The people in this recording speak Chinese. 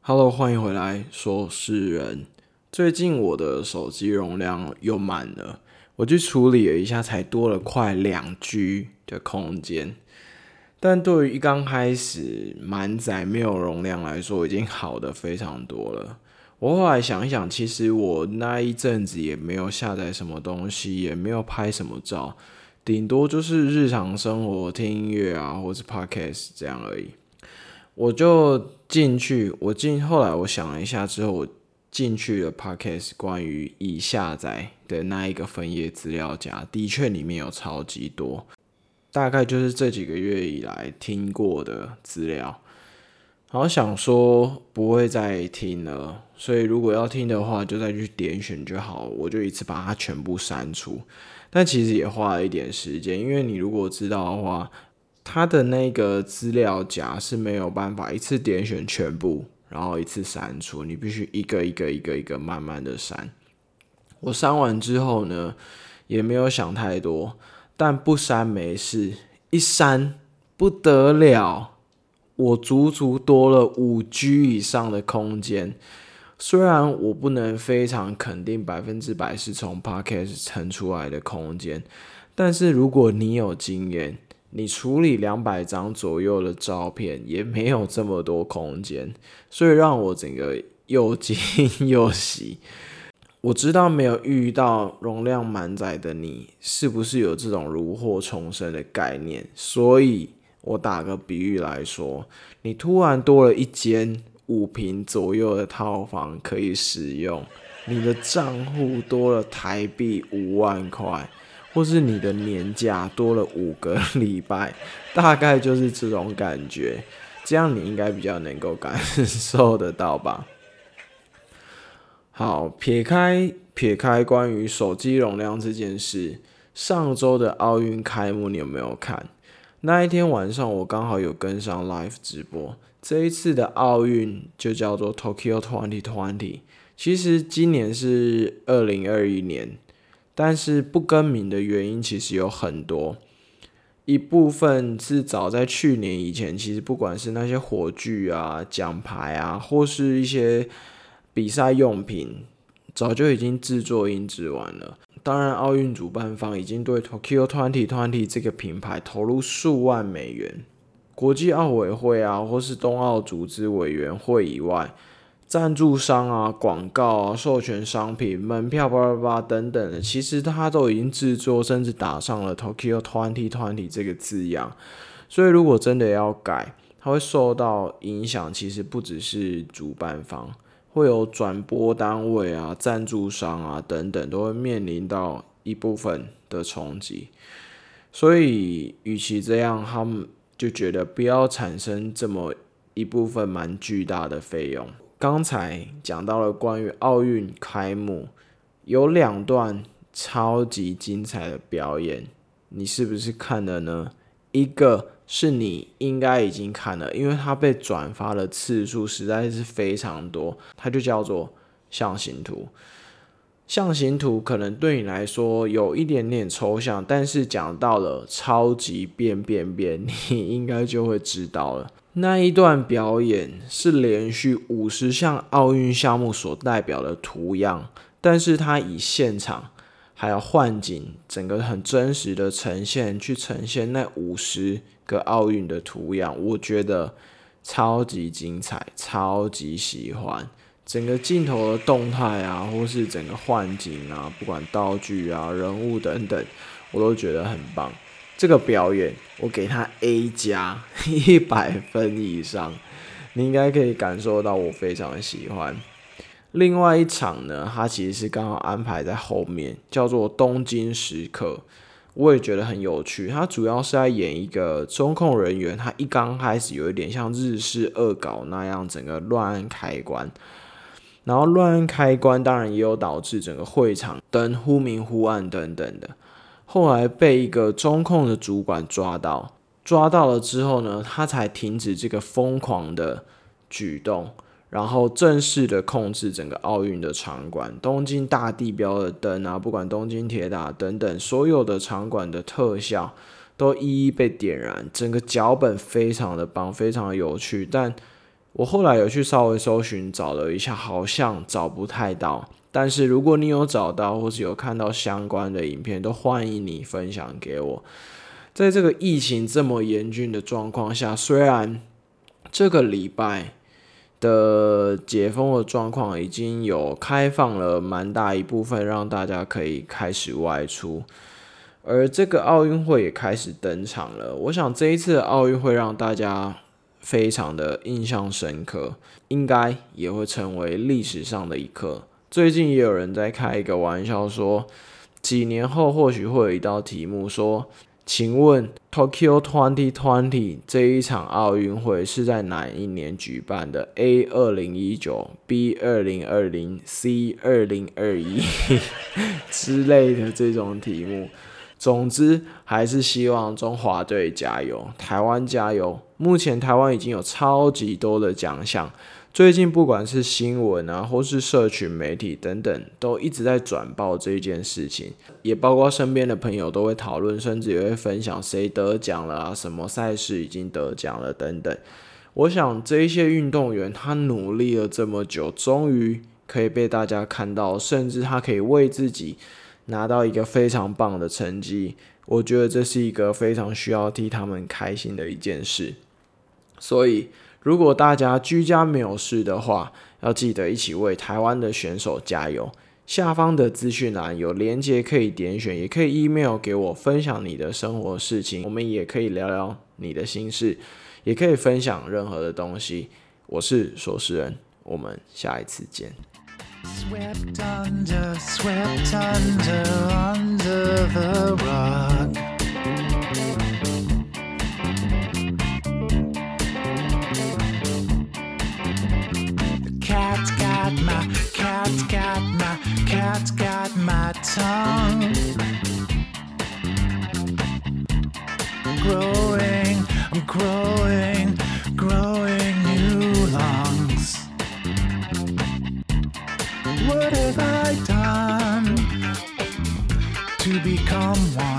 Hello，欢迎回来，说诗人。最近我的手机容量又满了，我去处理了一下，才多了快两 G 的空间。但对于一刚开始满载没有容量来说，已经好的非常多了。我后来想一想，其实我那一阵子也没有下载什么东西，也没有拍什么照，顶多就是日常生活听音乐啊，或是 podcast 这样而已。我就进去，我进后来我想了一下之后，我进去了 podcast 关于已下载的那一个分页资料夹，的确里面有超级多。大概就是这几个月以来听过的资料，然后想说不会再听了，所以如果要听的话，就再去点选就好，我就一次把它全部删除。但其实也花了一点时间，因为你如果知道的话，它的那个资料夹是没有办法一次点选全部，然后一次删除，你必须一个一个一个一个慢慢的删。我删完之后呢，也没有想太多。但不删没事，一删不得了，我足足多了五 G 以上的空间。虽然我不能非常肯定百分之百是从 Podcast 腾出来的空间，但是如果你有经验，你处理两百张左右的照片也没有这么多空间，所以让我整个又惊又喜。我知道没有遇到容量满载的你，是不是有这种如获重生的概念？所以我打个比喻来说，你突然多了一间五平左右的套房可以使用，你的账户多了台币五万块，或是你的年假多了五个 礼拜，大概就是这种感觉。这样你应该比较能够感受得到吧？好，撇开撇开关于手机容量这件事，上周的奥运开幕你有没有看？那一天晚上我刚好有跟上 live 直播。这一次的奥运就叫做 Tokyo Twenty Twenty，其实今年是二零二一年，但是不更名的原因其实有很多，一部分是早在去年以前，其实不管是那些火炬啊、奖牌啊，或是一些。比赛用品早就已经制作印制完了。当然，奥运主办方已经对 Tokyo Twenty Twenty 这个品牌投入数万美元。国际奥委会啊，或是冬奥组织委员会以外，赞助商啊、广告啊、授权商品、门票、叭叭叭等等的，其实它都已经制作，甚至打上了 Tokyo Twenty Twenty 这个字样。所以，如果真的要改，它会受到影响。其实不只是主办方。会有转播单位啊、赞助商啊等等，都会面临到一部分的冲击。所以，与其这样，他们就觉得不要产生这么一部分蛮巨大的费用。刚才讲到了关于奥运开幕，有两段超级精彩的表演，你是不是看了呢？一个。是你应该已经看了，因为它被转发的次数实在是非常多。它就叫做象形图。象形图可能对你来说有一点点抽象，但是讲到了超级变变变，你应该就会知道了。那一段表演是连续五十项奥运项目所代表的图样，但是它以现场还有幻景，整个很真实的呈现，去呈现那五十。个奥运的图样，我觉得超级精彩，超级喜欢整个镜头的动态啊，或是整个幻景啊，不管道具啊、人物等等，我都觉得很棒。这个表演我给他 A 加 一百分以上，你应该可以感受到我非常喜欢。另外一场呢，它其实是刚好安排在后面，叫做东京时刻。我也觉得很有趣，他主要是在演一个中控人员，他一刚开始有一点像日式恶搞那样，整个乱按开关，然后乱按开关，当然也有导致整个会场灯忽明忽暗等等的。后来被一个中控的主管抓到，抓到了之后呢，他才停止这个疯狂的举动。然后正式的控制整个奥运的场馆，东京大地标的灯啊，不管东京铁塔等等，所有的场馆的特效都一一被点燃，整个脚本非常的棒，非常的有趣。但我后来有去稍微搜寻找了一下，好像找不太到。但是如果你有找到，或是有看到相关的影片，都欢迎你分享给我。在这个疫情这么严峻的状况下，虽然这个礼拜的解封的状况已经有开放了蛮大一部分，让大家可以开始外出，而这个奥运会也开始登场了。我想这一次的奥运会让大家非常的印象深刻，应该也会成为历史上的一刻。最近也有人在开一个玩笑说，几年后或许会有一道题目说。请问 Tokyo 2020这一场奥运会是在哪一年举办的？A 二零一九，B 二零二零，C 二零二一之类的这种题目。总之，还是希望中华队加油，台湾加油。目前台湾已经有超级多的奖项。最近不管是新闻啊，或是社群媒体等等，都一直在转报这件事情，也包括身边的朋友都会讨论，甚至也会分享谁得奖了啊，什么赛事已经得奖了等等。我想这一些运动员他努力了这么久，终于可以被大家看到，甚至他可以为自己拿到一个非常棒的成绩，我觉得这是一个非常需要替他们开心的一件事，所以。如果大家居家没有事的话，要记得一起为台湾的选手加油。下方的资讯栏有连接可以点选，也可以 email 给我分享你的生活事情，我们也可以聊聊你的心事，也可以分享任何的东西。我是说事人，我们下一次见。Swept under, swept under, under the rug. The cat got my, cat got my, cat got my tongue. Grow to become one?